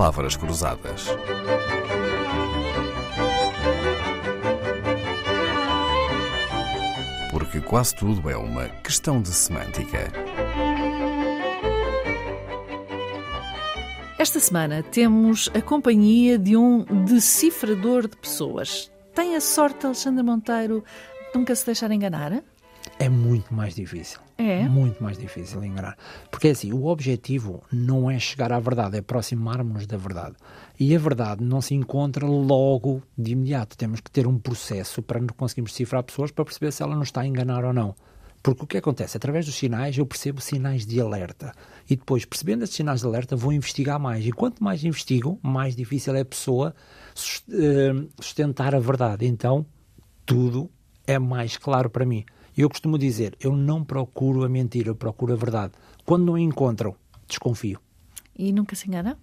palavras cruzadas. Porque quase tudo é uma questão de semântica. Esta semana temos a companhia de um decifrador de pessoas. Tem a sorte, Alexandre Monteiro, de nunca se deixar enganar? É muito mais difícil. É? Muito mais difícil enganar. Porque é assim, o objetivo não é chegar à verdade, é aproximarmos-nos da verdade. E a verdade não se encontra logo de imediato. Temos que ter um processo para conseguirmos cifrar pessoas para perceber se ela nos está a enganar ou não. Porque o que acontece? Através dos sinais, eu percebo sinais de alerta. E depois, percebendo esses sinais de alerta, vou investigar mais. E quanto mais investigo, mais difícil é a pessoa eh, sustentar a verdade. Então, tudo é mais claro para mim. Eu costumo dizer, eu não procuro a mentira, eu procuro a verdade. Quando não a encontram, desconfio. E nunca se engana?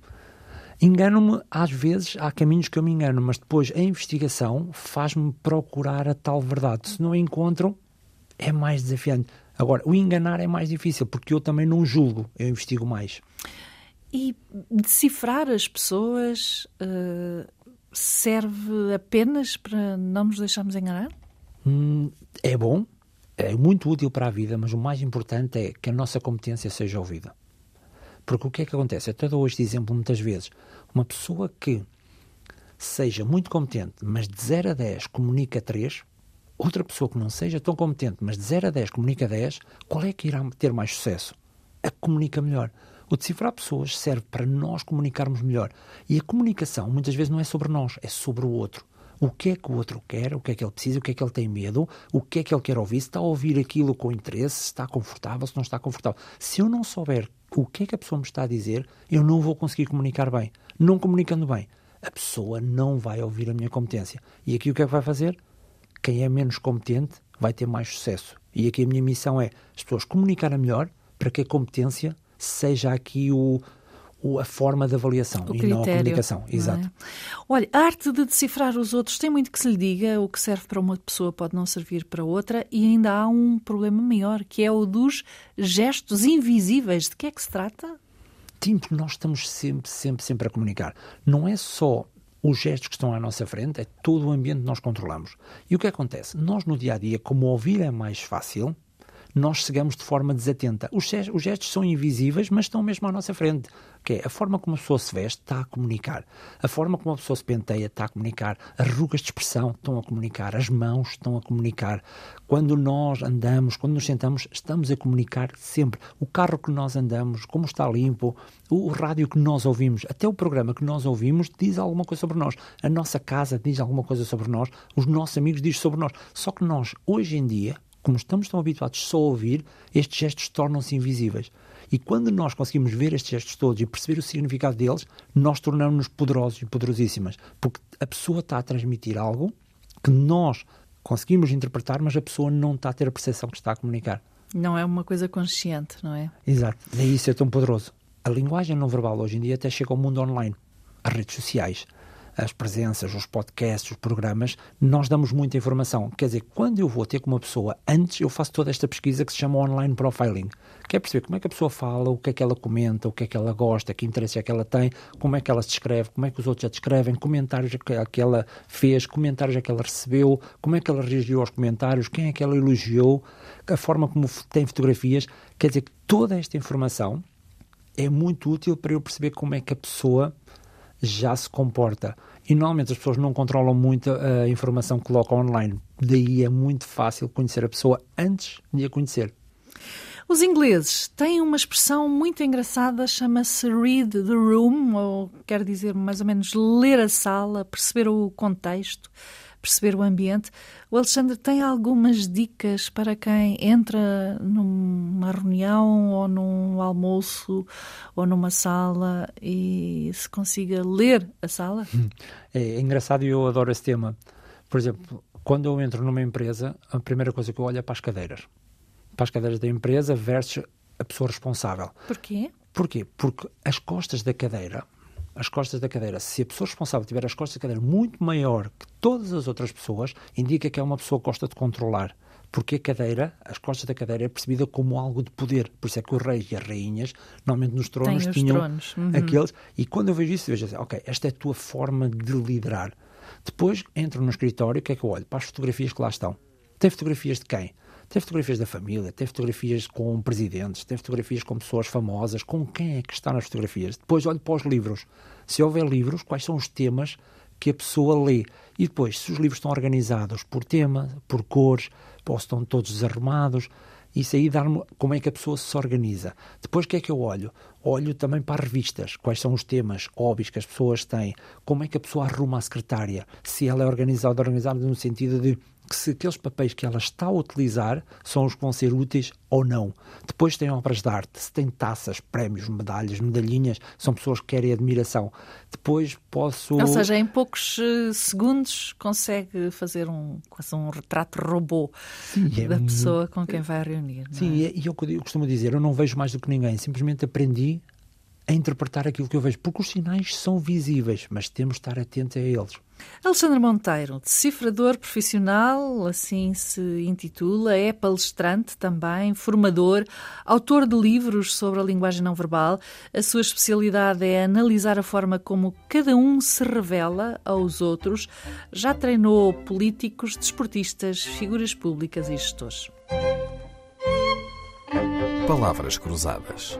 Engano-me, às vezes, há caminhos que eu me engano, mas depois a investigação faz-me procurar a tal verdade. Se não a encontram, é mais desafiante. Agora, o enganar é mais difícil, porque eu também não julgo, eu investigo mais. E decifrar as pessoas uh, serve apenas para não nos deixarmos enganar? Hum, é bom, é muito útil para a vida, mas o mais importante é que a nossa competência seja ouvida. Porque o que é que acontece? Eu até dou este exemplo muitas vezes. Uma pessoa que seja muito competente, mas de 0 a 10 comunica 3, outra pessoa que não seja tão competente, mas de 0 a 10 comunica 10, qual é que irá ter mais sucesso? A que comunica melhor. O decifrar pessoas serve para nós comunicarmos melhor. E a comunicação muitas vezes não é sobre nós, é sobre o outro o que é que o outro quer, o que é que ele precisa, o que é que ele tem medo, o que é que ele quer ouvir, se está a ouvir aquilo com interesse, se está confortável, se não está confortável. Se eu não souber o que é que a pessoa me está a dizer, eu não vou conseguir comunicar bem. Não comunicando bem, a pessoa não vai ouvir a minha competência. E aqui o que é que vai fazer? Quem é menos competente vai ter mais sucesso. E aqui a minha missão é as pessoas comunicarem melhor para que a competência seja aqui o, a forma de avaliação o e critério, não a comunicação. Exato. É? Olha, a arte de decifrar os outros tem muito que se lhe diga. O que serve para uma pessoa pode não servir para outra, e ainda há um problema maior, que é o dos gestos invisíveis. De que é que se trata? Sim, porque nós estamos sempre, sempre, sempre a comunicar. Não é só os gestos que estão à nossa frente, é todo o ambiente que nós controlamos. E o que acontece? Nós, no dia a dia, como ouvir é mais fácil, nós chegamos de forma desatenta. Os, os gestos são invisíveis, mas estão mesmo à nossa frente. Que é a forma como a pessoa se veste está a comunicar. A forma como a pessoa se penteia está a comunicar. As rugas de expressão estão a comunicar. As mãos estão a comunicar. Quando nós andamos, quando nos sentamos, estamos a comunicar sempre. O carro que nós andamos, como está limpo, o, o rádio que nós ouvimos, até o programa que nós ouvimos diz alguma coisa sobre nós. A nossa casa diz alguma coisa sobre nós. Os nossos amigos dizem sobre nós. Só que nós, hoje em dia, como estamos tão habituados só a ouvir, estes gestos tornam-se invisíveis. E quando nós conseguimos ver estes gestos todos e perceber o significado deles, nós tornamos-nos poderosos e poderosíssimas. Porque a pessoa está a transmitir algo que nós conseguimos interpretar, mas a pessoa não está a ter a percepção que está a comunicar. Não é uma coisa consciente, não é? Exato. Daí isso é tão poderoso. A linguagem não verbal hoje em dia até chega ao mundo online, às redes sociais as presenças, os podcasts, os programas, nós damos muita informação. Quer dizer, quando eu vou ter com uma pessoa, antes eu faço toda esta pesquisa que se chama online profiling, que é perceber como é que a pessoa fala, o que é que ela comenta, o que é que ela gosta, que interesse é que ela tem, como é que ela se descreve, como é que os outros a descrevem, comentários que ela fez, comentários que ela recebeu, como é que ela reagiu aos comentários, quem é que ela elogiou, a forma como tem fotografias. Quer dizer, toda esta informação é muito útil para eu perceber como é que a pessoa já se comporta. E normalmente as pessoas não controlam muito a informação que colocam online. Daí é muito fácil conhecer a pessoa antes de a conhecer. Os ingleses têm uma expressão muito engraçada, chama-se read the room, ou quer dizer mais ou menos ler a sala, perceber o contexto perceber o ambiente. O Alexandre tem algumas dicas para quem entra numa reunião ou num almoço ou numa sala e se consiga ler a sala? É, é engraçado e eu adoro esse tema. Por exemplo, quando eu entro numa empresa, a primeira coisa que eu olho é para as cadeiras. Para as cadeiras da empresa versus a pessoa responsável. Porquê? Porquê? Porque as costas da cadeira as costas da cadeira, se a pessoa responsável tiver as costas da cadeira muito maior que todas as outras pessoas, indica que é uma pessoa que gosta de controlar. Porque a cadeira, as costas da cadeira é percebida como algo de poder. Por isso é que os reis e as rainhas, normalmente nos tronos, Tem tinham tronos. Uhum. aqueles. E quando eu vejo isso, eu vejo assim, ok, esta é a tua forma de liderar. Depois entro no escritório, o que é que eu olho? Para as fotografias que lá estão. Tem fotografias de quem? Tem fotografias da família, tem fotografias com presidentes, tem fotografias com pessoas famosas, com quem é que está nas fotografias. Depois olho para os livros. Se houver livros, quais são os temas que a pessoa lê? E depois, se os livros estão organizados por tema, por cores, ou estão todos desarrumados, isso aí dá-me como é que a pessoa se organiza. Depois, o que é que eu olho? Olho também para as revistas, quais são os temas óbvios que as pessoas têm, como é que a pessoa arruma a secretária, se ela é organizada, organizada no sentido de que se aqueles papéis que ela está a utilizar são os que vão ser úteis ou não. Depois tem obras de arte, se tem taças, prémios, medalhas, medalhinhas, são pessoas que querem admiração. Depois posso. Ou seja, em poucos uh, segundos consegue fazer um, quase um retrato robô Sim, é da pessoa com quem vai reunir. Sim, é? e eu, eu costumo dizer, eu não vejo mais do que ninguém, simplesmente aprendi a interpretar aquilo que eu vejo, porque os sinais são visíveis, mas temos de estar atentos a eles. Alexandre Monteiro, decifrador profissional, assim se intitula, é palestrante também, formador, autor de livros sobre a linguagem não verbal. A sua especialidade é analisar a forma como cada um se revela aos outros. Já treinou políticos, desportistas, figuras públicas e gestores. Palavras Cruzadas,